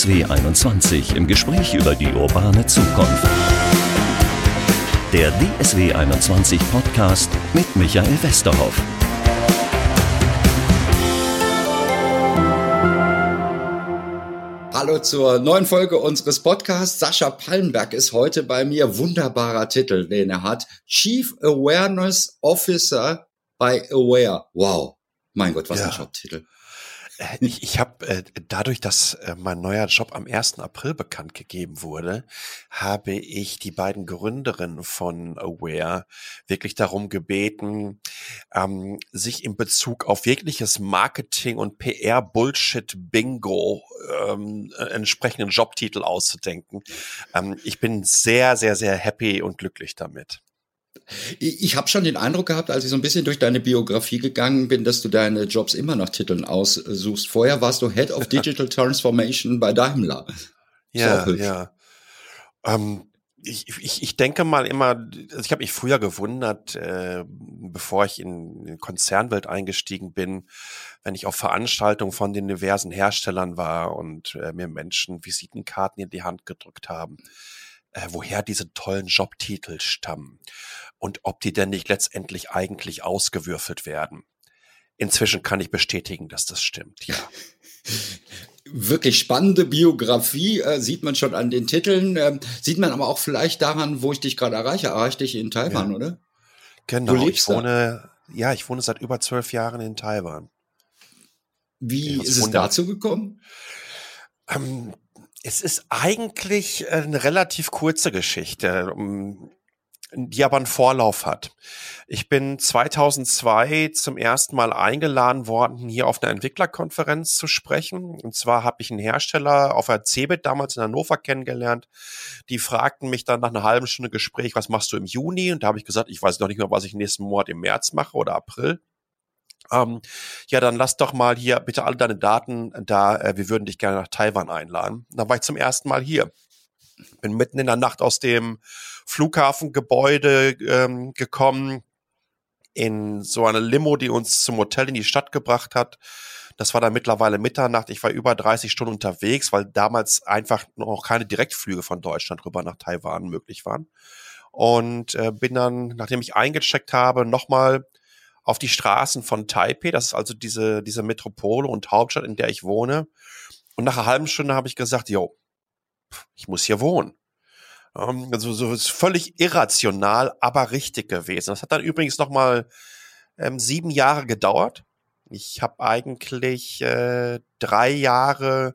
DSW 21 im Gespräch über die urbane Zukunft. Der DSW 21 Podcast mit Michael Westerhoff. Hallo zur neuen Folge unseres Podcasts. Sascha Pallenberg ist heute bei mir. Wunderbarer Titel, den er hat. Chief Awareness Officer bei Aware. Wow. Mein Gott, was ja. ein Jobtitel. Äh, ich, ich habe äh, dadurch, dass äh, mein neuer Job am 1. April bekannt gegeben wurde, habe ich die beiden Gründerinnen von Aware wirklich darum gebeten, ähm, sich in Bezug auf jegliches Marketing und PR-Bullshit-Bingo ähm, entsprechenden Jobtitel auszudenken. Ähm, ich bin sehr, sehr, sehr happy und glücklich damit. Ich, ich habe schon den Eindruck gehabt, als ich so ein bisschen durch deine Biografie gegangen bin, dass du deine Jobs immer nach Titeln aussuchst. Vorher warst du Head of Digital Transformation bei Daimler. Ja, ja. Ähm, ich, ich, ich denke mal immer, also ich habe mich früher gewundert, äh, bevor ich in die Konzernwelt eingestiegen bin, wenn ich auf Veranstaltungen von den diversen Herstellern war und äh, mir Menschen Visitenkarten in die Hand gedrückt haben äh, woher diese tollen Jobtitel stammen und ob die denn nicht letztendlich eigentlich ausgewürfelt werden. Inzwischen kann ich bestätigen, dass das stimmt, ja. Wirklich spannende Biografie, äh, sieht man schon an den Titeln, äh, sieht man aber auch vielleicht daran, wo ich dich gerade erreiche. Erreiche dich in Taiwan, ja. oder? Genau, du lebst ich wohne, da? ja, ich wohne seit über zwölf Jahren in Taiwan. Wie ist es dazu gekommen? Ähm, es ist eigentlich eine relativ kurze Geschichte, die aber einen Vorlauf hat. Ich bin 2002 zum ersten Mal eingeladen worden, hier auf einer Entwicklerkonferenz zu sprechen. Und zwar habe ich einen Hersteller auf der CeBIT damals in Hannover kennengelernt. Die fragten mich dann nach einer halben Stunde Gespräch, was machst du im Juni? Und da habe ich gesagt, ich weiß noch nicht mehr, was ich nächsten Monat im März mache oder April ähm, ja, dann lass doch mal hier bitte alle deine Daten da, äh, wir würden dich gerne nach Taiwan einladen. Dann war ich zum ersten Mal hier. Bin mitten in der Nacht aus dem Flughafengebäude ähm, gekommen, in so eine Limo, die uns zum Hotel in die Stadt gebracht hat. Das war dann mittlerweile Mitternacht. Ich war über 30 Stunden unterwegs, weil damals einfach noch keine Direktflüge von Deutschland rüber nach Taiwan möglich waren. Und äh, bin dann, nachdem ich eingecheckt habe, nochmal auf die Straßen von Taipei. Das ist also diese, diese Metropole und Hauptstadt, in der ich wohne. Und nach einer halben Stunde habe ich gesagt, jo, ich muss hier wohnen. Also so ist völlig irrational, aber richtig gewesen. Das hat dann übrigens noch mal ähm, sieben Jahre gedauert. Ich habe eigentlich äh, drei Jahre,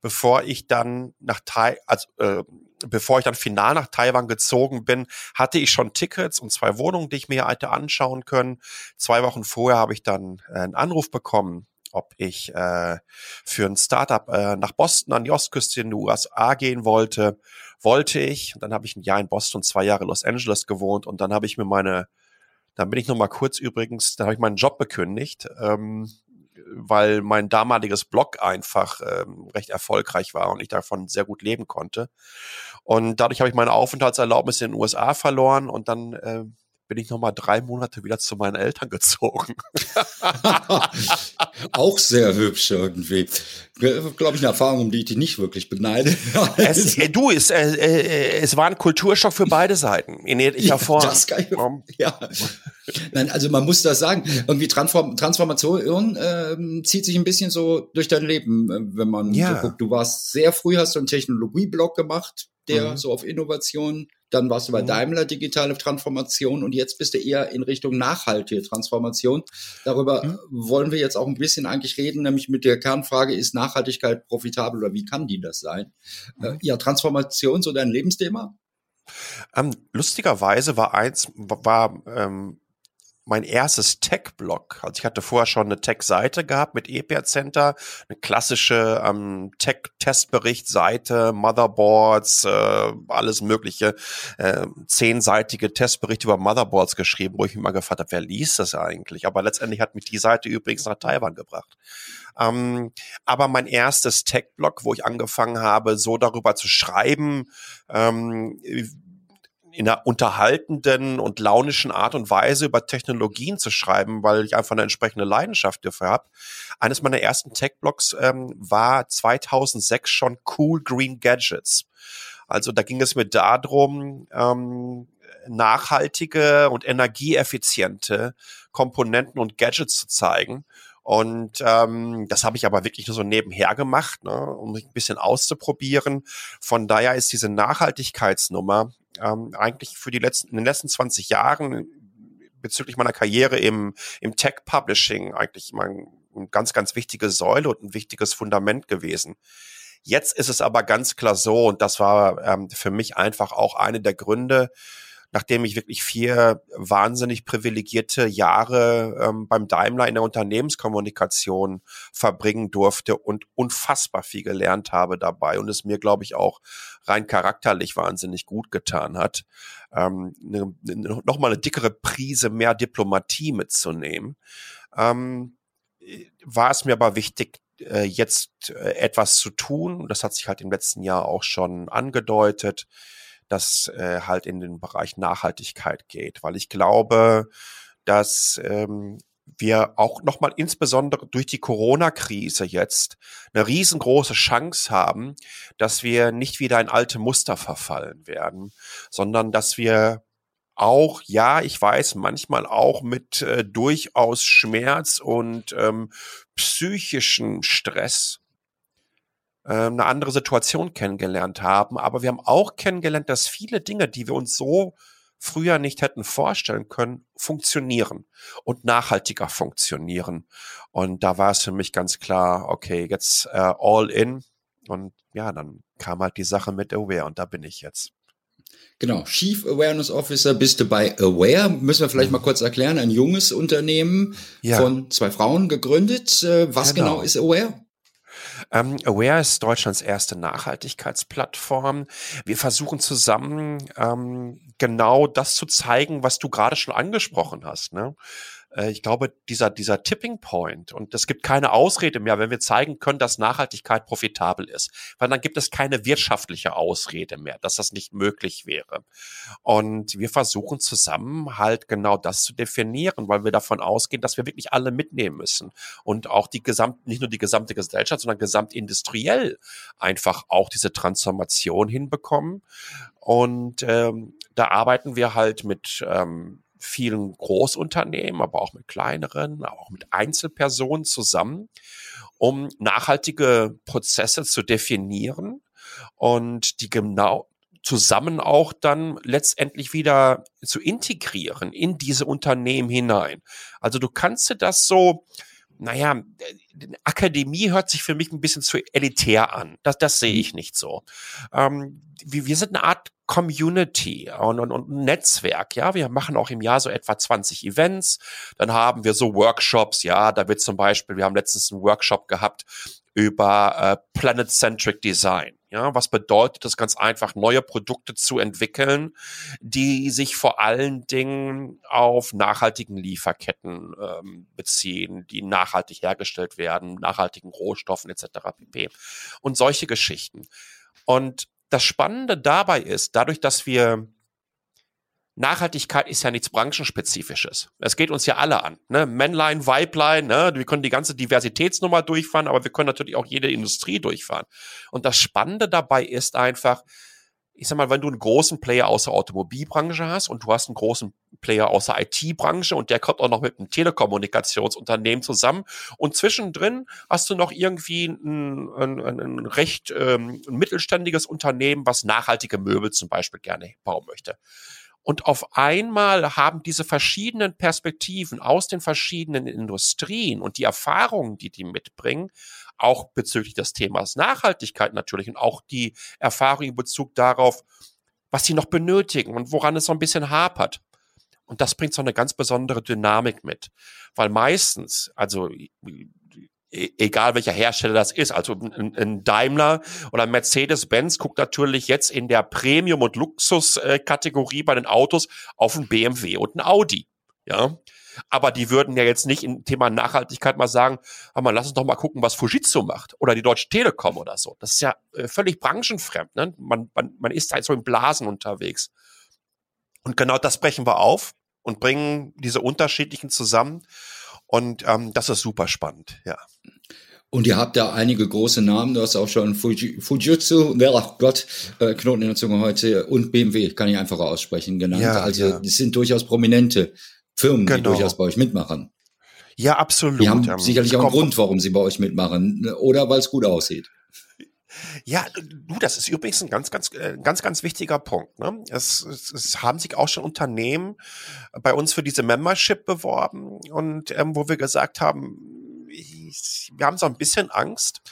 bevor ich dann nach Tai, also äh, bevor ich dann final nach Taiwan gezogen bin, hatte ich schon Tickets und zwei Wohnungen, die ich mir hätte anschauen können. Zwei Wochen vorher habe ich dann äh, einen Anruf bekommen, ob ich äh, für ein Startup äh, nach Boston an die Ostküste in den USA gehen wollte. Wollte ich. Und dann habe ich ein Jahr in Boston, zwei Jahre Los Angeles gewohnt und dann habe ich mir meine, dann bin ich noch mal kurz übrigens, da habe ich meinen Job bekündigt. Ähm, weil mein damaliges Blog einfach ähm, recht erfolgreich war und ich davon sehr gut leben konnte. Und dadurch habe ich meine Aufenthaltserlaubnis in den USA verloren und dann äh, bin ich noch mal drei Monate wieder zu meinen Eltern gezogen. Auch sehr hübsch irgendwie. Glaube ich, eine Erfahrung, um die ich dich nicht wirklich beneide. es, äh, du, es, äh, äh, es war ein Kulturschock für beide Seiten in jeglicher ja, Form. Das kann ich, ja. Nein, also man muss das sagen. Irgendwie Transform Transformation ähm, zieht sich ein bisschen so durch dein Leben, äh, wenn man ja. so guckt. Du warst sehr früh, hast du einen Technologieblog gemacht, der mhm. so auf Innovation dann warst du bei mhm. Daimler digitale Transformation und jetzt bist du eher in Richtung nachhaltige Transformation. Darüber mhm. wollen wir jetzt auch ein bisschen eigentlich reden, nämlich mit der Kernfrage, ist Nachhaltigkeit profitabel oder wie kann die das sein? Äh, mhm. Ja, Transformation, so dein Lebensthema? Ähm, lustigerweise war eins, war ähm, mein erstes Tech-Blog. Also ich hatte vorher schon eine Tech-Seite gehabt mit EPR Center, eine klassische ähm, Tech-Testbericht-Seite, Motherboards, äh, alles mögliche, äh, zehnseitige Testberichte über Motherboards geschrieben, wo ich mich mal gefragt habe, wer liest das eigentlich? Aber letztendlich hat mich die Seite übrigens nach Taiwan gebracht. Ähm, aber mein erstes Tech-Blog, wo ich angefangen habe, so darüber zu schreiben, ähm, in einer unterhaltenden und launischen Art und Weise über Technologien zu schreiben, weil ich einfach eine entsprechende Leidenschaft dafür habe. Eines meiner ersten Tech-Blogs ähm, war 2006 schon Cool Green Gadgets. Also da ging es mir darum, ähm, nachhaltige und energieeffiziente Komponenten und Gadgets zu zeigen. Und ähm, das habe ich aber wirklich nur so nebenher gemacht, ne, um mich ein bisschen auszuprobieren. Von daher ist diese Nachhaltigkeitsnummer ähm, eigentlich für die letzten, in den letzten 20 Jahren bezüglich meiner Karriere im, im Tech-Publishing eigentlich mein, eine ganz, ganz wichtige Säule und ein wichtiges Fundament gewesen. Jetzt ist es aber ganz klar so, und das war ähm, für mich einfach auch eine der Gründe, nachdem ich wirklich vier wahnsinnig privilegierte Jahre ähm, beim Daimler in der Unternehmenskommunikation verbringen durfte und unfassbar viel gelernt habe dabei und es mir, glaube ich, auch rein charakterlich wahnsinnig gut getan hat, ähm, ne, ne, nochmal eine dickere Prise mehr Diplomatie mitzunehmen. Ähm, war es mir aber wichtig, äh, jetzt äh, etwas zu tun. Das hat sich halt im letzten Jahr auch schon angedeutet das äh, halt in den Bereich Nachhaltigkeit geht, weil ich glaube, dass ähm, wir auch nochmal insbesondere durch die Corona-Krise jetzt eine riesengroße Chance haben, dass wir nicht wieder in alte Muster verfallen werden, sondern dass wir auch, ja, ich weiß, manchmal auch mit äh, durchaus Schmerz und ähm, psychischen Stress eine andere Situation kennengelernt haben. Aber wir haben auch kennengelernt, dass viele Dinge, die wir uns so früher nicht hätten vorstellen können, funktionieren und nachhaltiger funktionieren. Und da war es für mich ganz klar, okay, jetzt äh, all in. Und ja, dann kam halt die Sache mit Aware und da bin ich jetzt. Genau, Chief Awareness Officer bist du bei Aware. Müssen wir vielleicht mal kurz erklären. Ein junges Unternehmen ja. von zwei Frauen gegründet. Äh, was genau, genau ist Aware? Ähm, Aware ist Deutschlands erste Nachhaltigkeitsplattform. Wir versuchen zusammen ähm, genau das zu zeigen, was du gerade schon angesprochen hast. Ne? Äh, ich glaube, dieser, dieser Tipping Point, und es gibt keine Ausrede mehr, wenn wir zeigen können, dass Nachhaltigkeit profitabel ist, weil dann gibt es keine wirtschaftliche Ausrede mehr, dass das nicht möglich wäre. Und wir versuchen zusammen halt genau das zu definieren, weil wir davon ausgehen, dass wir wirklich alle mitnehmen müssen und auch die gesamt, nicht nur die gesamte Gesellschaft, sondern gesamtindustriell einfach auch diese Transformation hinbekommen. Und ähm, da arbeiten wir halt mit ähm, vielen Großunternehmen, aber auch mit kleineren, auch mit Einzelpersonen zusammen, um nachhaltige Prozesse zu definieren und die genau zusammen auch dann letztendlich wieder zu integrieren in diese Unternehmen hinein. Also du kannst dir das so, naja, Akademie hört sich für mich ein bisschen zu elitär an. Das, das sehe ich nicht so. Ähm, wir, wir sind eine Art Community und, und, und ein Netzwerk. Ja, wir machen auch im Jahr so etwa 20 Events. Dann haben wir so Workshops. Ja, da wird zum Beispiel, wir haben letztens einen Workshop gehabt über äh, Planet-Centric Design. Ja, was bedeutet das ganz einfach, neue Produkte zu entwickeln, die sich vor allen Dingen auf nachhaltigen Lieferketten ähm, beziehen, die nachhaltig hergestellt werden, nachhaltigen Rohstoffen etc. pp. Und solche Geschichten. Und das Spannende dabei ist, dadurch, dass wir Nachhaltigkeit ist ja nichts branchenspezifisches. Es geht uns ja alle an. Ne? Männlein, Weiblein, ne? wir können die ganze Diversitätsnummer durchfahren, aber wir können natürlich auch jede Industrie durchfahren. Und das Spannende dabei ist einfach, ich sag mal, wenn du einen großen Player aus der Automobilbranche hast und du hast einen großen Player aus der IT-Branche und der kommt auch noch mit einem Telekommunikationsunternehmen zusammen und zwischendrin hast du noch irgendwie ein, ein, ein recht ähm, ein mittelständiges Unternehmen, was nachhaltige Möbel zum Beispiel gerne bauen möchte. Und auf einmal haben diese verschiedenen Perspektiven aus den verschiedenen Industrien und die Erfahrungen, die die mitbringen, auch bezüglich des Themas Nachhaltigkeit natürlich und auch die Erfahrung in Bezug darauf, was sie noch benötigen und woran es so ein bisschen hapert. Und das bringt so eine ganz besondere Dynamik mit, weil meistens, also E, egal welcher Hersteller das ist. Also ein, Daimler oder Mercedes-Benz guckt natürlich jetzt in der Premium- und Luxus-Kategorie bei den Autos auf ein BMW und ein Audi. Ja. Aber die würden ja jetzt nicht im Thema Nachhaltigkeit mal sagen, mal, lass uns doch mal gucken, was Fujitsu macht oder die Deutsche Telekom oder so. Das ist ja äh, völlig branchenfremd. Ne? Man, man, man ist halt so in Blasen unterwegs. Und genau das brechen wir auf und bringen diese unterschiedlichen zusammen. Und ähm, das ist super spannend, ja. Und ihr habt da einige große Namen, du hast auch schon Fuji, Fujitsu, ach Gott, äh, Knoten in der Zunge heute und BMW, kann ich einfach aussprechen, genannt. Ja, also ja. das sind durchaus prominente Firmen, genau. die durchaus bei euch mitmachen. Ja, absolut. Die haben ähm, sicherlich auch einen Grund, warum sie bei euch mitmachen. Ne? Oder weil es gut aussieht. Ja, du, das ist übrigens ein ganz, ganz, äh, ganz, ganz wichtiger Punkt. Ne? Es, es, es haben sich auch schon Unternehmen bei uns für diese Membership beworben und ähm, wo wir gesagt haben, ich, wir haben so ein bisschen Angst,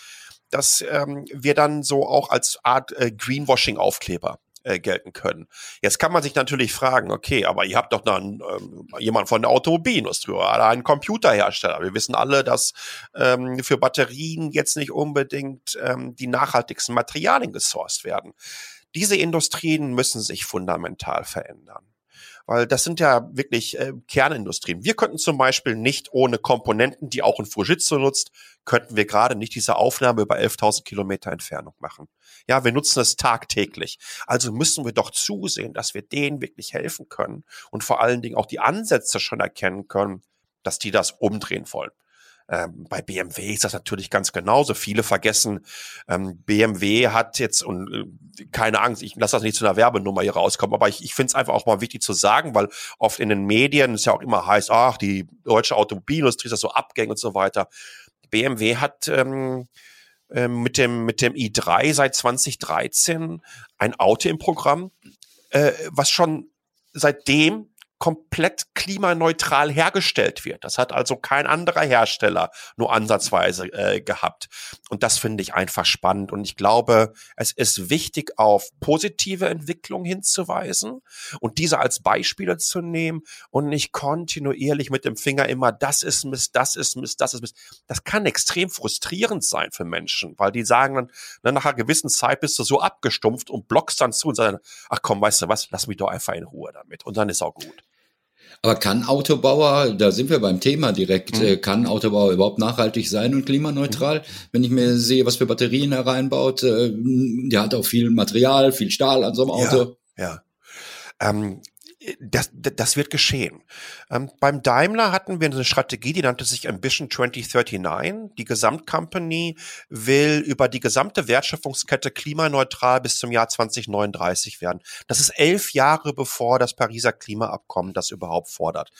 dass ähm, wir dann so auch als Art äh, Greenwashing-Aufkleber äh, gelten können. Jetzt kann man sich natürlich fragen, okay, aber ihr habt doch dann ähm, jemand von der Automobilindustrie oder einen Computerhersteller. Wir wissen alle, dass ähm, für Batterien jetzt nicht unbedingt ähm, die nachhaltigsten Materialien gesourced werden. Diese Industrien müssen sich fundamental verändern weil das sind ja wirklich äh, Kernindustrien. Wir könnten zum Beispiel nicht ohne Komponenten, die auch ein Fujitsu nutzt, könnten wir gerade nicht diese Aufnahme über 11.000 Kilometer Entfernung machen. Ja, wir nutzen es tagtäglich. Also müssen wir doch zusehen, dass wir denen wirklich helfen können und vor allen Dingen auch die Ansätze schon erkennen können, dass die das umdrehen wollen. Ähm, bei BMW ist das natürlich ganz genauso. Viele vergessen, ähm, BMW hat jetzt, und äh, keine Angst, ich lasse das nicht zu einer Werbenummer hier rauskommen, aber ich, ich finde es einfach auch mal wichtig zu sagen, weil oft in den Medien es ja auch immer heißt, ach, die deutsche Automobilindustrie ist das so Abgänge und so weiter. BMW hat ähm, äh, mit dem mit dem i3 seit 2013 ein Auto im Programm, äh, was schon seitdem komplett klimaneutral hergestellt wird. Das hat also kein anderer Hersteller nur ansatzweise äh, gehabt. Und das finde ich einfach spannend. Und ich glaube, es ist wichtig, auf positive Entwicklung hinzuweisen und diese als Beispiele zu nehmen und nicht kontinuierlich mit dem Finger immer, das ist Mist, das ist Mist, das ist Mist. Das kann extrem frustrierend sein für Menschen, weil die sagen dann, na, nach einer gewissen Zeit bist du so abgestumpft und blockst dann zu und sagen, ach komm, weißt du was, lass mich doch einfach in Ruhe damit. Und dann ist auch gut. Aber kann Autobauer, da sind wir beim Thema direkt, mhm. Äh, kann Autobauer überhaupt nachhaltig sein und klimaneutral? Mhm. Wenn ich mir sehe, was für Batterien er reinbaut, äh, der hat auch viel Material, viel Stahl an so einem Auto. Ja, ja. Ähm, das, das wird geschehen. Ähm, beim Daimler hatten wir eine Strategie, die nannte sich Ambition 2039. Die Gesamtcompany will über die gesamte Wertschöpfungskette klimaneutral bis zum Jahr 2039 werden. Das ist elf Jahre bevor das Pariser Klimaabkommen das überhaupt fordert.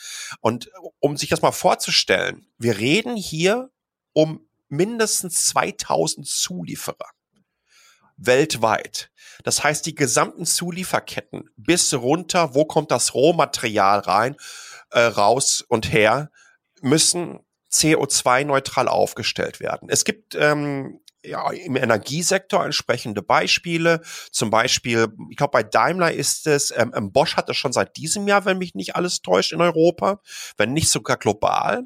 Und um sich das mal vorzustellen, wir reden hier um mindestens 2000 Zulieferer weltweit. Das heißt, die gesamten Zulieferketten bis runter, wo kommt das Rohmaterial rein, äh, raus und her, müssen CO2-neutral aufgestellt werden. Es gibt ähm, ja, im Energiesektor entsprechende Beispiele. Zum Beispiel, ich glaube, bei Daimler ist es, ähm, ähm, Bosch hat es schon seit diesem Jahr, wenn mich nicht alles täuscht, in Europa, wenn nicht sogar global,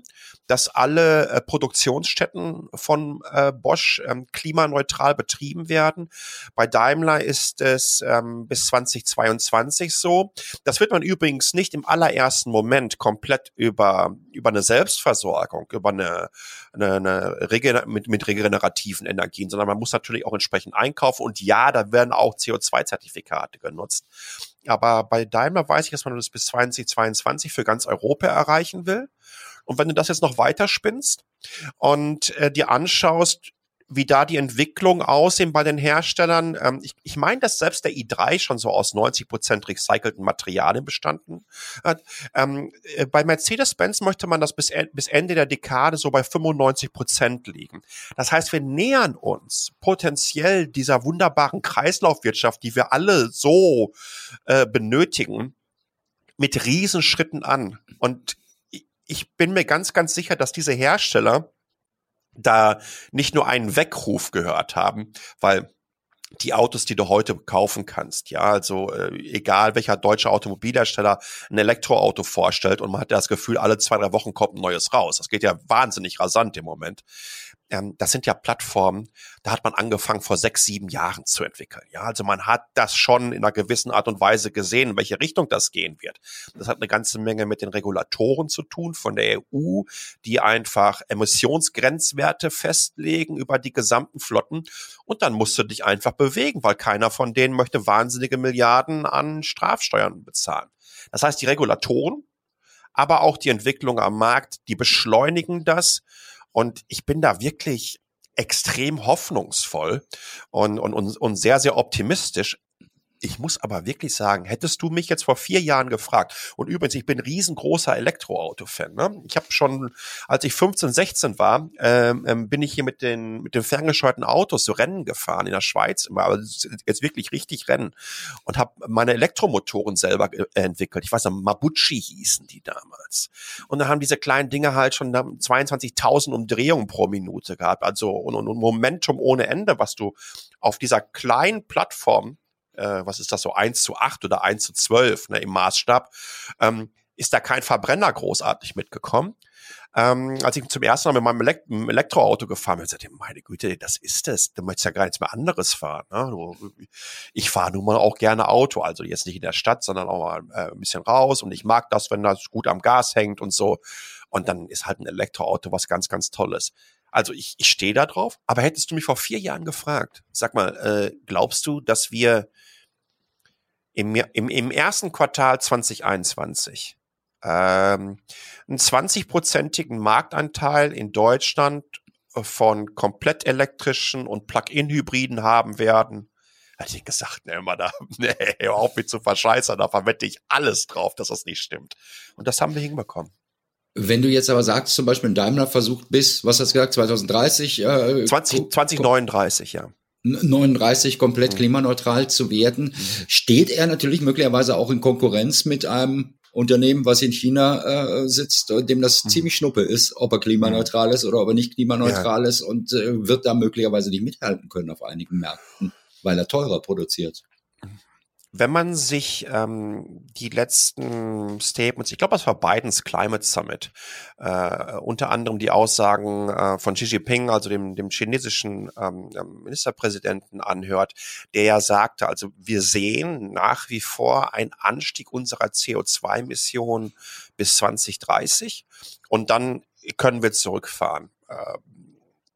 dass alle äh, Produktionsstätten von äh, Bosch ähm, klimaneutral betrieben werden. Bei Daimler ist es ähm, bis 2022 so. Das wird man übrigens nicht im allerersten Moment komplett über, über eine Selbstversorgung, über eine, eine, eine Regener mit, mit regenerativen Energien, sondern man muss natürlich auch entsprechend einkaufen. Und ja, da werden auch CO2-Zertifikate genutzt. Aber bei Daimler weiß ich, dass man das bis 2022 für ganz Europa erreichen will. Und wenn du das jetzt noch weiter spinnst und äh, dir anschaust, wie da die Entwicklung aussehen bei den Herstellern. Ähm, ich ich meine, dass selbst der i3 schon so aus 90 Prozent recycelten Materialien bestanden hat. Ähm, äh, bei Mercedes-Benz möchte man das bis, bis Ende der Dekade so bei 95 Prozent liegen. Das heißt, wir nähern uns potenziell dieser wunderbaren Kreislaufwirtschaft, die wir alle so äh, benötigen, mit Riesenschritten an. Und ich bin mir ganz, ganz sicher, dass diese Hersteller da nicht nur einen Weckruf gehört haben, weil die Autos, die du heute kaufen kannst, ja, also äh, egal welcher deutsche Automobilhersteller ein Elektroauto vorstellt und man hat das Gefühl, alle zwei, drei Wochen kommt ein neues raus. Das geht ja wahnsinnig rasant im Moment. Ähm, das sind ja Plattformen, da hat man angefangen vor sechs, sieben Jahren zu entwickeln. Ja, also man hat das schon in einer gewissen Art und Weise gesehen, in welche Richtung das gehen wird. Das hat eine ganze Menge mit den Regulatoren zu tun von der EU, die einfach Emissionsgrenzwerte festlegen über die gesamten Flotten. Und dann musst du dich einfach bewegen, weil keiner von denen möchte wahnsinnige Milliarden an Strafsteuern bezahlen. Das heißt, die Regulatoren, aber auch die Entwicklung am Markt, die beschleunigen das und ich bin da wirklich extrem hoffnungsvoll und, und, und, sehr, sehr optimistisch. Ich muss aber wirklich sagen, hättest du mich jetzt vor vier Jahren gefragt, und übrigens, ich bin riesengroßer Elektroauto-Fan. Ne? Ich habe schon, als ich 15, 16 war, ähm, ähm, bin ich hier mit den, mit den ferngesteuerten Autos so Rennen gefahren in der Schweiz, immer, aber jetzt wirklich richtig Rennen und habe meine Elektromotoren selber entwickelt. Ich weiß noch, Mabuchi hießen die damals. Und dann haben diese kleinen Dinge halt schon 22.000 Umdrehungen pro Minute gehabt. Also und, und Momentum ohne Ende, was du auf dieser kleinen Plattform äh, was ist das so, 1 zu 8 oder 1 zu 12 ne, im Maßstab, ähm, ist da kein Verbrenner großartig mitgekommen. Ähm, als ich zum ersten Mal mit meinem Elekt Elektroauto gefahren bin, sagte ich, meine Güte, das ist es. Du möchtest ja gar nichts mehr anderes fahren. Ne? Ich fahre nun mal auch gerne Auto, also jetzt nicht in der Stadt, sondern auch mal äh, ein bisschen raus. Und ich mag das, wenn das gut am Gas hängt und so. Und dann ist halt ein Elektroauto was ganz, ganz Tolles. Also ich, ich stehe da drauf. Aber hättest du mich vor vier Jahren gefragt, sag mal, äh, glaubst du, dass wir im, im, im ersten Quartal 2021 ähm, einen 20-prozentigen Marktanteil in Deutschland von komplett elektrischen und Plug-in-Hybriden haben werden. Hätte ich gesagt, ne, immer da, nee, hör auf mich zu verscheißern, da verwette ich alles drauf, dass das nicht stimmt. Und das haben wir hinbekommen. Wenn du jetzt aber sagst, zum Beispiel Daimler versucht bis, was hast du gesagt, 2030? Äh, 20, 2039, ja. 39 komplett mhm. klimaneutral zu werden, mhm. steht er natürlich möglicherweise auch in Konkurrenz mit einem Unternehmen, was in China äh, sitzt, dem das mhm. ziemlich schnuppe ist, ob er klimaneutral ist oder ob er nicht klimaneutral ja. ist und äh, wird da möglicherweise nicht mithalten können auf einigen Märkten, weil er teurer produziert wenn man sich ähm, die letzten Statements, ich glaube, das war Bidens Climate Summit, äh, unter anderem die Aussagen äh, von Xi Jinping, also dem, dem chinesischen ähm, ähm Ministerpräsidenten anhört, der ja sagte, also wir sehen nach wie vor einen Anstieg unserer CO2-Emissionen bis 2030 und dann können wir zurückfahren. Äh,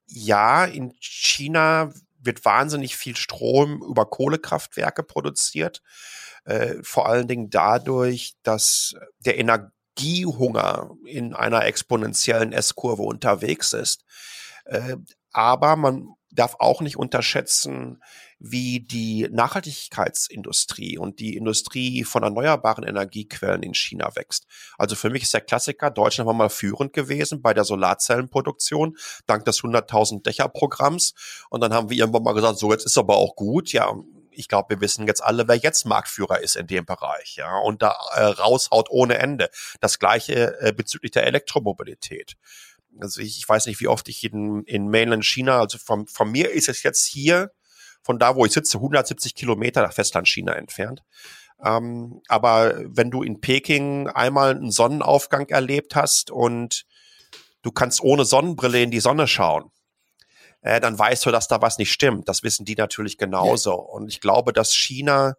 ja, in China wird wahnsinnig viel Strom über Kohlekraftwerke produziert. Äh, vor allen Dingen dadurch, dass der Energiehunger in einer exponentiellen S-Kurve unterwegs ist. Äh, aber man darf auch nicht unterschätzen, wie die Nachhaltigkeitsindustrie und die Industrie von erneuerbaren Energiequellen in China wächst. Also für mich ist der Klassiker, Deutschland war mal führend gewesen bei der Solarzellenproduktion, dank des 100.000 Dächer-Programms. Und dann haben wir irgendwann mal gesagt, so jetzt ist aber auch gut. Ja, ich glaube, wir wissen jetzt alle, wer jetzt Marktführer ist in dem Bereich, ja, und da äh, raushaut ohne Ende. Das gleiche äh, bezüglich der Elektromobilität. Also ich, ich weiß nicht, wie oft ich in, in Mainland China, also von, von mir ist es jetzt hier von da, wo ich sitze, 170 Kilometer nach Festland-China entfernt. Ähm, aber wenn du in Peking einmal einen Sonnenaufgang erlebt hast und du kannst ohne Sonnenbrille in die Sonne schauen, äh, dann weißt du, dass da was nicht stimmt. Das wissen die natürlich genauso. Und ich glaube, dass China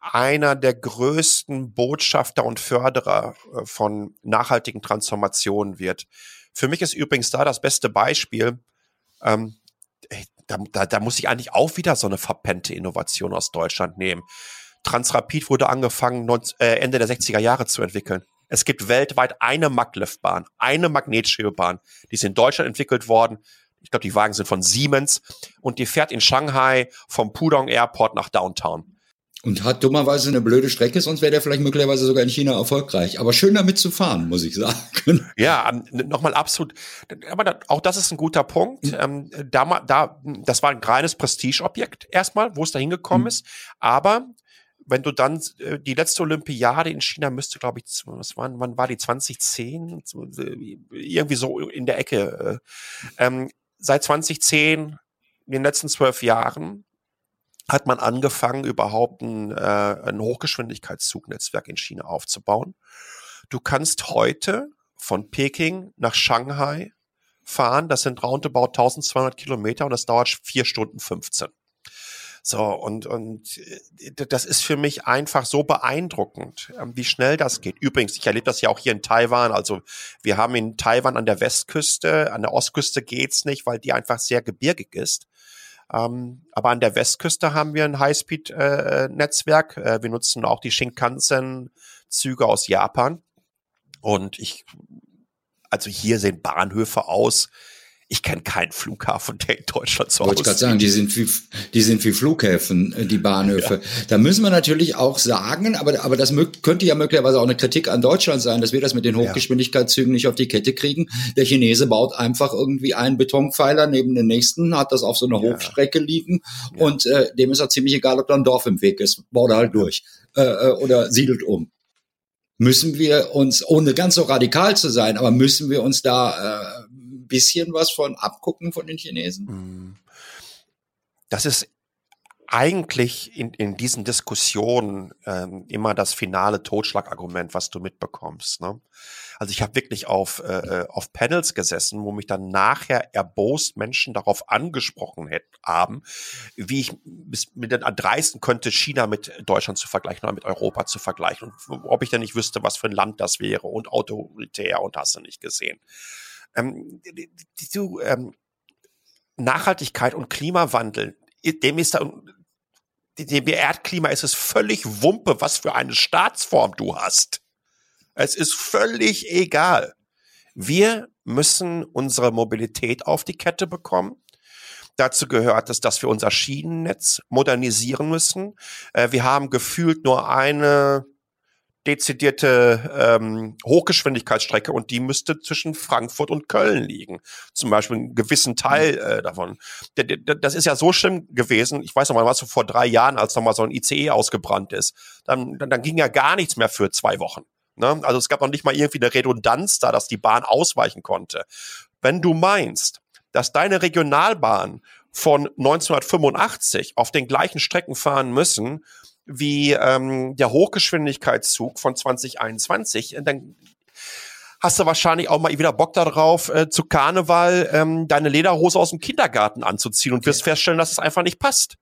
einer der größten Botschafter und Förderer äh, von nachhaltigen Transformationen wird. Für mich ist übrigens da das beste Beispiel. Ähm, da, da, da muss ich eigentlich auch wieder so eine verpennte Innovation aus Deutschland nehmen. Transrapid wurde angefangen, äh, Ende der 60er Jahre zu entwickeln. Es gibt weltweit eine Maglev-Bahn, eine Magnetschwebebahn. Die ist in Deutschland entwickelt worden. Ich glaube, die Wagen sind von Siemens und die fährt in Shanghai vom Pudong Airport nach Downtown. Und hat dummerweise eine blöde Strecke, sonst wäre der vielleicht möglicherweise sogar in China erfolgreich. Aber schön damit zu fahren, muss ich sagen. Ja, nochmal absolut. Aber auch das ist ein guter Punkt. Mhm. da, da, das war ein reines Prestigeobjekt erstmal, wo es da hingekommen mhm. ist. Aber wenn du dann äh, die letzte Olympiade in China müsste, glaube ich, was war, wann war die 2010? Äh, irgendwie so in der Ecke. Äh, ähm, seit 2010, in den letzten zwölf Jahren, hat man angefangen, überhaupt ein, äh, ein Hochgeschwindigkeitszugnetzwerk in China aufzubauen. Du kannst heute von Peking nach Shanghai fahren. Das sind roundabout 1200 Kilometer und das dauert vier Stunden 15. So, und, und äh, das ist für mich einfach so beeindruckend, ähm, wie schnell das geht. Übrigens, ich erlebe das ja auch hier in Taiwan. Also wir haben in Taiwan an der Westküste, an der Ostküste geht's nicht, weil die einfach sehr gebirgig ist. Ähm, aber an der Westküste haben wir ein Highspeed-Netzwerk. Äh, äh, wir nutzen auch die Shinkansen-Züge aus Japan. Und ich, also hier sehen Bahnhöfe aus, ich kenne keinen Flughafen, der in Deutschland so Wollte ich gerade sagen, die sind wie, die sind wie Flughäfen, äh, die Bahnhöfe. Ja. Da müssen wir natürlich auch sagen, aber, aber das könnte ja möglicherweise auch eine Kritik an Deutschland sein, dass wir das mit den Hochgeschwindigkeitszügen nicht auf die Kette kriegen. Der Chinese baut einfach irgendwie einen Betonpfeiler neben den nächsten, hat das auf so einer ja. Hochstrecke liegen ja. und äh, dem ist auch ziemlich egal, ob da ein Dorf im Weg ist. Baut er halt durch äh, äh oder siedelt um müssen wir uns, ohne ganz so radikal zu sein, aber müssen wir uns da äh, bisschen was von abgucken von den Chinesen? Mhm. Das ist eigentlich in, in diesen Diskussionen ähm, immer das finale Totschlagargument, was du mitbekommst. Ne? Also ich habe wirklich auf, äh, äh, auf Panels gesessen, wo mich dann nachher erbost Menschen darauf angesprochen hätten, haben, wie ich mit den dreisten könnte, China mit Deutschland zu vergleichen oder mit Europa zu vergleichen und ob ich denn nicht wüsste, was für ein Land das wäre und autoritär und hast du nicht gesehen. Ähm, die, ähm, Nachhaltigkeit und Klimawandel, dem ist da dem Erdklima ist es völlig Wumpe, was für eine Staatsform du hast. Es ist völlig egal. Wir müssen unsere Mobilität auf die Kette bekommen. Dazu gehört es, dass wir unser Schienennetz modernisieren müssen. Äh, wir haben gefühlt nur eine dezidierte ähm, Hochgeschwindigkeitsstrecke und die müsste zwischen Frankfurt und Köln liegen. Zum Beispiel einen gewissen Teil äh, davon. Das ist ja so schlimm gewesen. Ich weiß noch mal, was so vor drei Jahren, als noch mal so ein ICE ausgebrannt ist. Dann, dann, dann ging ja gar nichts mehr für zwei Wochen. Ne? Also es gab noch nicht mal irgendwie eine Redundanz da, dass die Bahn ausweichen konnte. Wenn du meinst, dass deine Regionalbahn von 1985 auf den gleichen Strecken fahren müssen, wie ähm, der Hochgeschwindigkeitszug von 2021, äh, dann hast du wahrscheinlich auch mal wieder Bock darauf, äh, zu Karneval ähm, deine Lederhose aus dem Kindergarten anzuziehen und wirst feststellen, dass es einfach nicht passt.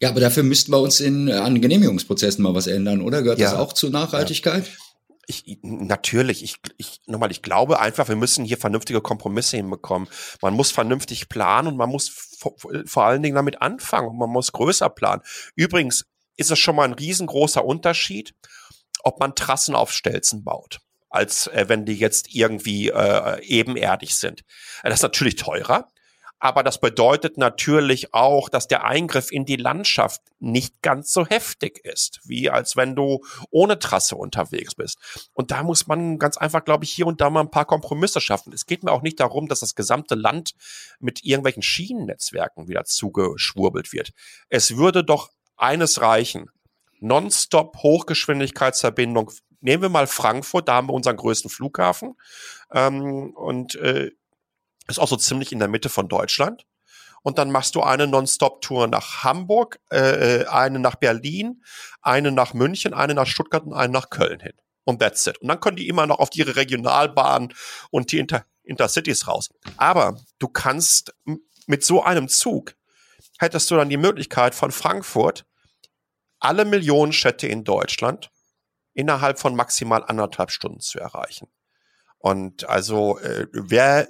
Ja, aber dafür müssten wir uns in, an Genehmigungsprozessen mal was ändern, oder? Gehört ja. das auch zur Nachhaltigkeit? Ja. Ich, natürlich, ich, ich, nochmal, ich glaube einfach, wir müssen hier vernünftige Kompromisse hinbekommen. Man muss vernünftig planen und man muss vor, vor allen Dingen damit anfangen und man muss größer planen. Übrigens, ist es schon mal ein riesengroßer Unterschied, ob man Trassen auf Stelzen baut, als äh, wenn die jetzt irgendwie äh, ebenerdig sind. Das ist natürlich teurer, aber das bedeutet natürlich auch, dass der Eingriff in die Landschaft nicht ganz so heftig ist, wie als wenn du ohne Trasse unterwegs bist. Und da muss man ganz einfach, glaube ich, hier und da mal ein paar Kompromisse schaffen. Es geht mir auch nicht darum, dass das gesamte Land mit irgendwelchen Schienennetzwerken wieder zugeschwurbelt wird. Es würde doch eines reichen. Nonstop Hochgeschwindigkeitsverbindung. Nehmen wir mal Frankfurt, da haben wir unseren größten Flughafen. Ähm, und äh, ist auch so ziemlich in der Mitte von Deutschland. Und dann machst du eine Nonstop-Tour nach Hamburg, äh, äh, eine nach Berlin, eine nach München, eine nach Stuttgart und eine nach Köln hin. Und that's it. Und dann können die immer noch auf ihre Regionalbahn und die Inter Intercities raus. Aber du kannst mit so einem Zug hättest du dann die Möglichkeit von Frankfurt alle Millionenstädte in Deutschland innerhalb von maximal anderthalb Stunden zu erreichen. Und also äh, wer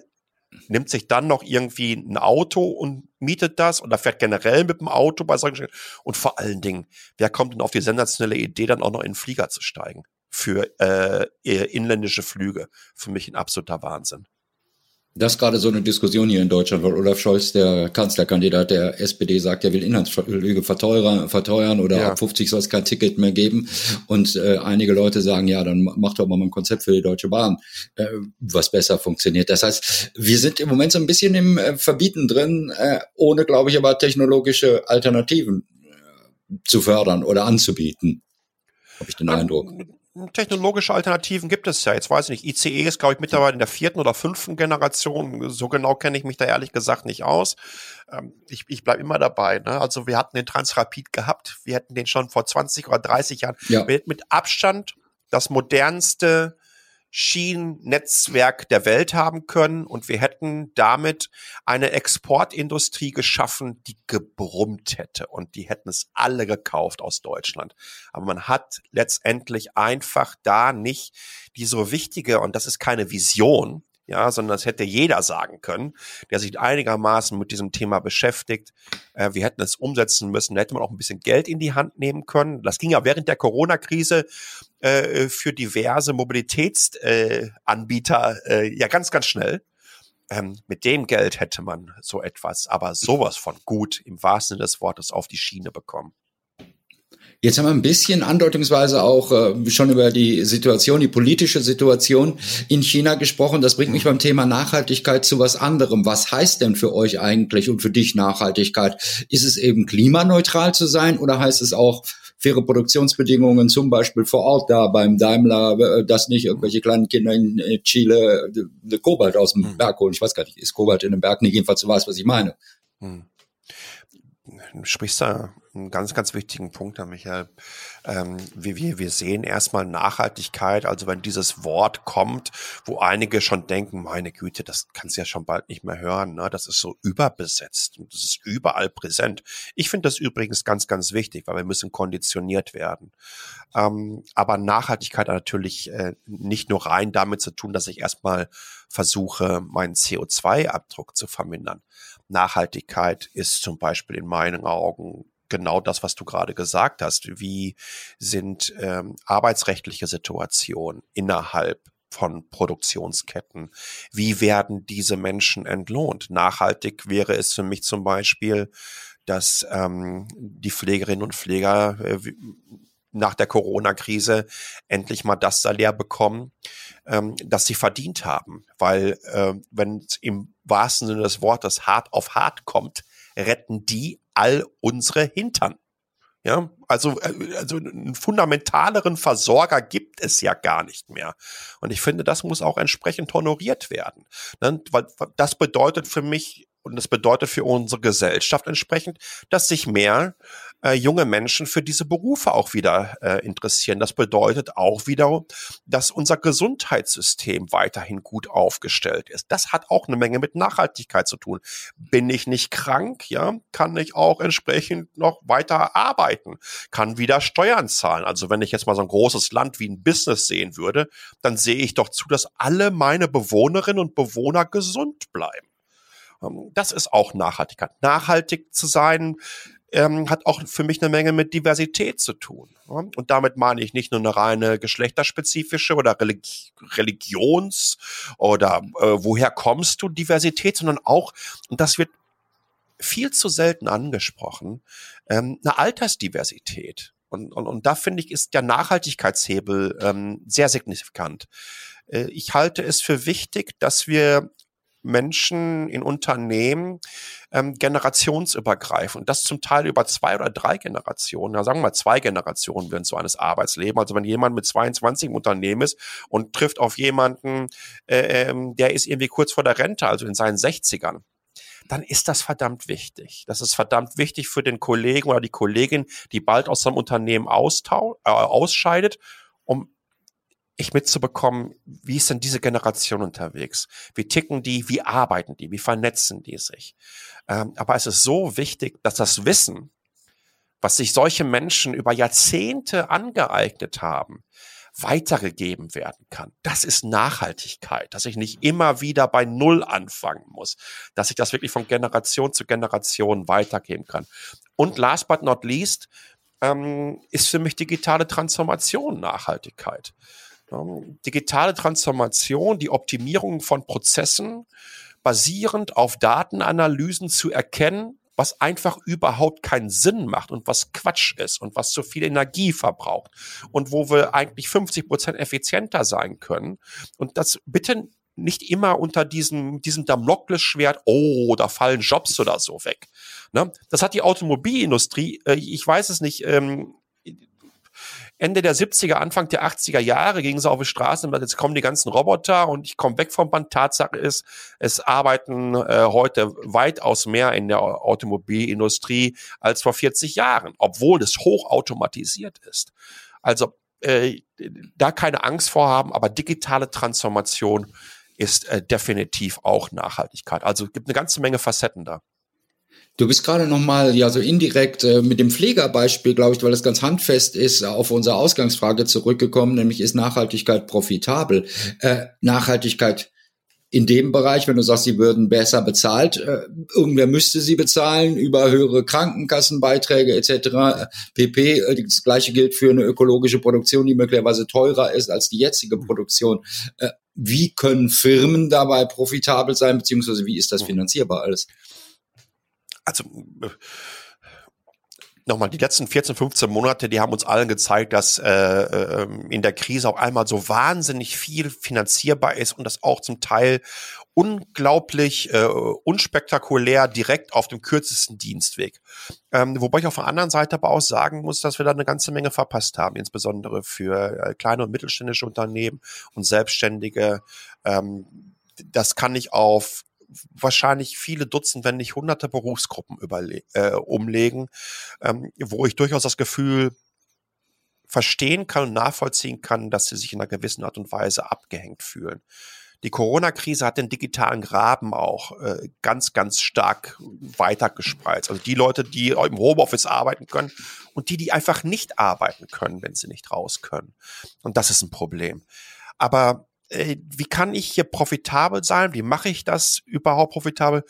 nimmt sich dann noch irgendwie ein Auto und mietet das oder fährt generell mit dem Auto bei solchen und vor allen Dingen, wer kommt denn auf die sensationelle Idee, dann auch noch in den Flieger zu steigen für äh, inländische Flüge? Für mich ein absoluter Wahnsinn. Das ist gerade so eine Diskussion hier in Deutschland, weil Olaf Scholz, der Kanzlerkandidat der SPD, sagt, er will Inhaltsflüge verteuern, verteuern oder ja. ab 50 soll es kein Ticket mehr geben. Und äh, einige Leute sagen, ja, dann macht doch mal ein Konzept für die Deutsche Bahn, äh, was besser funktioniert. Das heißt, wir sind im Moment so ein bisschen im äh, Verbieten drin, äh, ohne, glaube ich, aber technologische Alternativen äh, zu fördern oder anzubieten. Habe ich den Eindruck technologische Alternativen gibt es ja. Jetzt weiß ich nicht, ICE ist, glaube ich, mittlerweile in der vierten oder fünften Generation. So genau kenne ich mich da ehrlich gesagt nicht aus. Ähm, ich ich bleibe immer dabei. Ne? Also wir hatten den Transrapid gehabt. Wir hätten den schon vor 20 oder 30 Jahren. Ja. Mit Abstand das modernste Schienennetzwerk der Welt haben können und wir hätten damit eine Exportindustrie geschaffen, die gebrummt hätte und die hätten es alle gekauft aus Deutschland. Aber man hat letztendlich einfach da nicht die so wichtige, und das ist keine Vision, ja, sondern das hätte jeder sagen können, der sich einigermaßen mit diesem Thema beschäftigt. Äh, wir hätten es umsetzen müssen, da hätte man auch ein bisschen Geld in die Hand nehmen können. Das ging ja während der Corona-Krise äh, für diverse Mobilitätsanbieter äh, äh, ja ganz, ganz schnell. Ähm, mit dem Geld hätte man so etwas, aber sowas von gut im wahrsten Sinne des Wortes auf die Schiene bekommen. Jetzt haben wir ein bisschen andeutungsweise auch äh, schon über die Situation, die politische Situation in China gesprochen. Das bringt mich beim Thema Nachhaltigkeit zu was anderem. Was heißt denn für euch eigentlich und für dich Nachhaltigkeit? Ist es eben klimaneutral zu sein oder heißt es auch faire Produktionsbedingungen, zum Beispiel vor Ort da beim Daimler, äh, dass nicht irgendwelche kleinen Kinder in äh, Chile äh, Kobalt aus dem hm. Berg holen. Ich weiß gar nicht, ist Kobalt in dem Berg nicht, jedenfalls du weißt, was ich meine. Hm sprichst da einen ganz, ganz wichtigen Punkt Herr Michael. Ähm, wir, wir, sehen erstmal Nachhaltigkeit, also wenn dieses Wort kommt, wo einige schon denken, meine Güte, das kannst du ja schon bald nicht mehr hören, ne? das ist so überbesetzt und das ist überall präsent. Ich finde das übrigens ganz, ganz wichtig, weil wir müssen konditioniert werden. Ähm, aber Nachhaltigkeit hat natürlich äh, nicht nur rein damit zu tun, dass ich erstmal versuche, meinen CO2-Abdruck zu vermindern. Nachhaltigkeit ist zum Beispiel in meinen Augen genau das, was du gerade gesagt hast. Wie sind ähm, arbeitsrechtliche Situationen innerhalb von Produktionsketten? Wie werden diese Menschen entlohnt? Nachhaltig wäre es für mich zum Beispiel, dass ähm, die Pflegerinnen und Pfleger äh, nach der Corona-Krise endlich mal das Salär bekommen, ähm, das sie verdient haben. Weil äh, wenn es im wahrsten Sinne des Wortes hart auf hart kommt, retten die all unsere Hintern. Ja, also, äh, also einen fundamentaleren Versorger gibt es ja gar nicht mehr. Und ich finde, das muss auch entsprechend honoriert werden. Ne? Weil das bedeutet für mich und das bedeutet für unsere Gesellschaft entsprechend, dass sich mehr äh, junge Menschen für diese Berufe auch wieder äh, interessieren. Das bedeutet auch wieder, dass unser Gesundheitssystem weiterhin gut aufgestellt ist. Das hat auch eine Menge mit Nachhaltigkeit zu tun. Bin ich nicht krank, ja, kann ich auch entsprechend noch weiter arbeiten, kann wieder Steuern zahlen. Also wenn ich jetzt mal so ein großes Land wie ein Business sehen würde, dann sehe ich doch zu, dass alle meine Bewohnerinnen und Bewohner gesund bleiben. Ähm, das ist auch Nachhaltigkeit. Nachhaltig zu sein, ähm, hat auch für mich eine Menge mit Diversität zu tun. Und damit meine ich nicht nur eine reine geschlechterspezifische oder Religi Religions- oder äh, woher kommst du Diversität, sondern auch, und das wird viel zu selten angesprochen, ähm, eine Altersdiversität. Und, und, und da finde ich, ist der Nachhaltigkeitshebel ähm, sehr signifikant. Äh, ich halte es für wichtig, dass wir Menschen in Unternehmen ähm, generationsübergreifend. Das zum Teil über zwei oder drei Generationen, ja, sagen wir mal zwei Generationen während so eines Arbeitslebens. Also wenn jemand mit 22 im Unternehmen ist und trifft auf jemanden, äh, ähm, der ist irgendwie kurz vor der Rente, also in seinen 60ern, dann ist das verdammt wichtig. Das ist verdammt wichtig für den Kollegen oder die Kollegin, die bald aus seinem Unternehmen äh, ausscheidet, um ich mitzubekommen, wie ist denn diese Generation unterwegs? Wie ticken die? Wie arbeiten die? Wie vernetzen die sich? Ähm, aber es ist so wichtig, dass das Wissen, was sich solche Menschen über Jahrzehnte angeeignet haben, weitergegeben werden kann. Das ist Nachhaltigkeit, dass ich nicht immer wieder bei Null anfangen muss, dass ich das wirklich von Generation zu Generation weitergeben kann. Und last but not least ähm, ist für mich digitale Transformation Nachhaltigkeit. Digitale Transformation, die Optimierung von Prozessen, basierend auf Datenanalysen zu erkennen, was einfach überhaupt keinen Sinn macht und was Quatsch ist und was zu viel Energie verbraucht und wo wir eigentlich 50 Prozent effizienter sein können. Und das bitte nicht immer unter diesem, diesem Damoklesschwert, oh, da fallen Jobs oder so weg. Ne? Das hat die Automobilindustrie, äh, ich weiß es nicht, ähm, Ende der 70er, Anfang der 80er Jahre gingen sie auf die Straße und jetzt kommen die ganzen Roboter und ich komme weg vom Band. Tatsache ist, es arbeiten äh, heute weitaus mehr in der Automobilindustrie als vor 40 Jahren, obwohl es hochautomatisiert ist. Also äh, da keine Angst vorhaben, aber digitale Transformation ist äh, definitiv auch Nachhaltigkeit. Also gibt eine ganze Menge Facetten da. Du bist gerade noch mal ja so indirekt äh, mit dem Pflegerbeispiel, glaube ich, weil das ganz handfest ist, auf unsere Ausgangsfrage zurückgekommen, nämlich ist Nachhaltigkeit profitabel? Äh, Nachhaltigkeit in dem Bereich, wenn du sagst, sie würden besser bezahlt, äh, irgendwer müsste sie bezahlen über höhere Krankenkassenbeiträge etc. pp. Äh, das gleiche gilt für eine ökologische Produktion, die möglicherweise teurer ist als die jetzige Produktion. Äh, wie können Firmen dabei profitabel sein, beziehungsweise wie ist das finanzierbar alles? Also äh, nochmal, die letzten 14, 15 Monate, die haben uns allen gezeigt, dass äh, äh, in der Krise auch einmal so wahnsinnig viel finanzierbar ist und das auch zum Teil unglaublich äh, unspektakulär direkt auf dem kürzesten Dienstweg. Ähm, wobei ich auf der anderen Seite aber auch sagen muss, dass wir da eine ganze Menge verpasst haben, insbesondere für äh, kleine und mittelständische Unternehmen und Selbstständige. Ähm, das kann ich auf wahrscheinlich viele Dutzend, wenn nicht hunderte Berufsgruppen äh, umlegen, ähm, wo ich durchaus das Gefühl verstehen kann und nachvollziehen kann, dass sie sich in einer gewissen Art und Weise abgehängt fühlen. Die Corona-Krise hat den digitalen Graben auch äh, ganz, ganz stark weitergespreizt. Also die Leute, die im Homeoffice arbeiten können und die, die einfach nicht arbeiten können, wenn sie nicht raus können. Und das ist ein Problem. Aber äh, wie kann ich hier profitabel sein? Wie mache ich das überhaupt profitabel?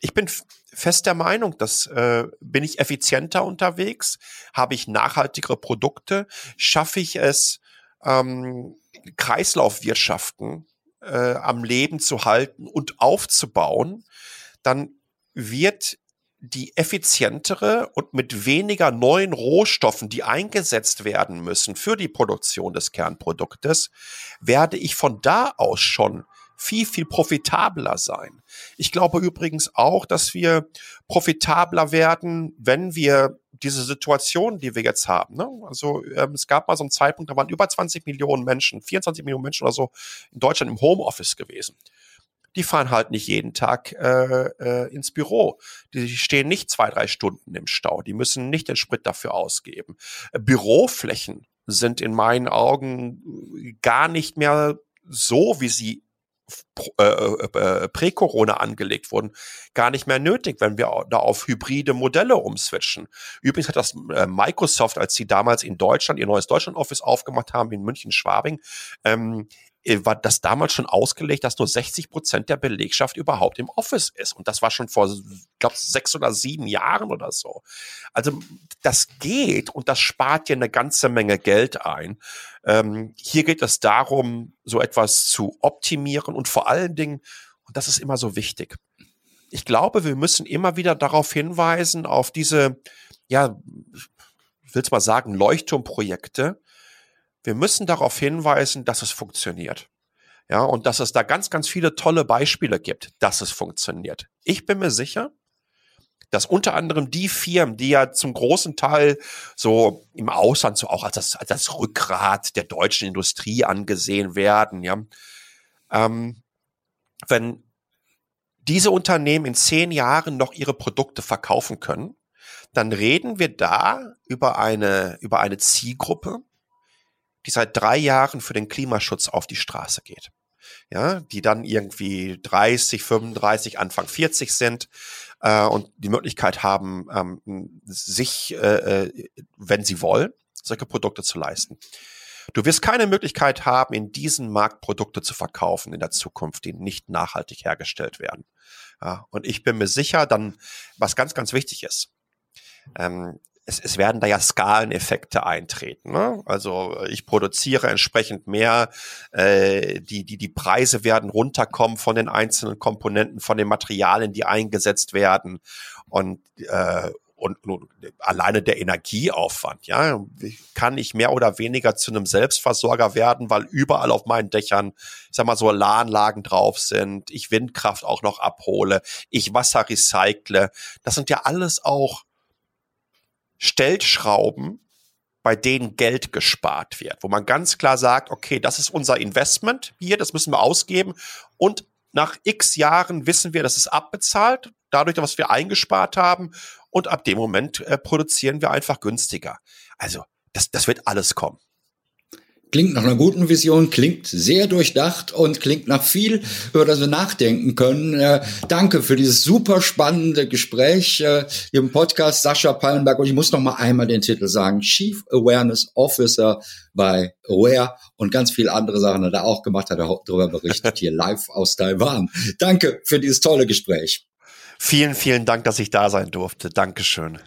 Ich bin fest der Meinung, dass äh, bin ich effizienter unterwegs, habe ich nachhaltigere Produkte, schaffe ich es, ähm, Kreislaufwirtschaften äh, am Leben zu halten und aufzubauen, dann wird die effizientere und mit weniger neuen Rohstoffen, die eingesetzt werden müssen für die Produktion des Kernproduktes, werde ich von da aus schon viel, viel profitabler sein. Ich glaube übrigens auch, dass wir profitabler werden, wenn wir diese Situation, die wir jetzt haben. Ne? Also ähm, es gab mal so einen Zeitpunkt, da waren über 20 Millionen Menschen, 24 Millionen Menschen oder so in Deutschland im Homeoffice gewesen die fahren halt nicht jeden Tag äh, äh, ins Büro. Die stehen nicht zwei, drei Stunden im Stau. Die müssen nicht den Sprit dafür ausgeben. Äh, Büroflächen sind in meinen Augen gar nicht mehr so, wie sie äh, äh, äh, Prä-Corona angelegt wurden, gar nicht mehr nötig, wenn wir da auf hybride Modelle umswitchen. Übrigens hat das Microsoft, als sie damals in Deutschland ihr neues Deutschland Office aufgemacht haben, in München-Schwabing, ähm, äh, war das damals schon ausgelegt, dass nur 60 Prozent der Belegschaft überhaupt im Office ist. Und das war schon vor, glaube sechs oder sieben Jahren oder so. Also das geht und das spart dir eine ganze Menge Geld ein. Ähm, hier geht es darum, so etwas zu optimieren und vor allen Dingen, und das ist immer so wichtig, ich glaube, wir müssen immer wieder darauf hinweisen, auf diese, ja, ich will es mal sagen, Leuchtturmprojekte, wir müssen darauf hinweisen, dass es funktioniert. Ja, und dass es da ganz, ganz viele tolle Beispiele gibt, dass es funktioniert. Ich bin mir sicher, dass unter anderem die Firmen, die ja zum großen Teil so im Ausland so auch als das, als das Rückgrat der deutschen Industrie angesehen werden, ja, ähm, wenn diese Unternehmen in zehn Jahren noch ihre Produkte verkaufen können, dann reden wir da über eine, über eine Zielgruppe, die seit drei Jahren für den Klimaschutz auf die Straße geht. Ja, die dann irgendwie 30, 35, Anfang 40 sind äh, und die Möglichkeit haben, ähm, sich, äh, äh, wenn sie wollen, solche Produkte zu leisten. Du wirst keine Möglichkeit haben, in diesen Markt Produkte zu verkaufen in der Zukunft, die nicht nachhaltig hergestellt werden. Ja, und ich bin mir sicher, dann, was ganz, ganz wichtig ist, ähm, es, es werden da ja Skaleneffekte eintreten. Ne? Also ich produziere entsprechend mehr, äh, die, die, die Preise werden runterkommen von den einzelnen Komponenten, von den Materialien, die eingesetzt werden. Und äh, und, und alleine der Energieaufwand, ja, kann ich mehr oder weniger zu einem Selbstversorger werden, weil überall auf meinen Dächern, ich sag mal, Solaranlagen drauf sind, ich Windkraft auch noch abhole, ich Wasser recycle. Das sind ja alles auch Stellschrauben, bei denen Geld gespart wird, wo man ganz klar sagt, okay, das ist unser Investment hier, das müssen wir ausgeben und nach x Jahren wissen wir, das ist abbezahlt, dadurch, was wir eingespart haben und ab dem Moment äh, produzieren wir einfach günstiger. Also, das, das wird alles kommen. Klingt nach einer guten Vision, klingt sehr durchdacht und klingt nach viel, über das wir nachdenken können. Äh, danke für dieses super spannende Gespräch äh, im Podcast Sascha Pallenberg. Und ich muss noch mal einmal den Titel sagen. Chief Awareness Officer bei Aware und ganz viele andere Sachen hat er auch gemacht, hat er darüber berichtet, hier live aus Taiwan. Danke für dieses tolle Gespräch. Vielen, vielen Dank, dass ich da sein durfte. Dankeschön.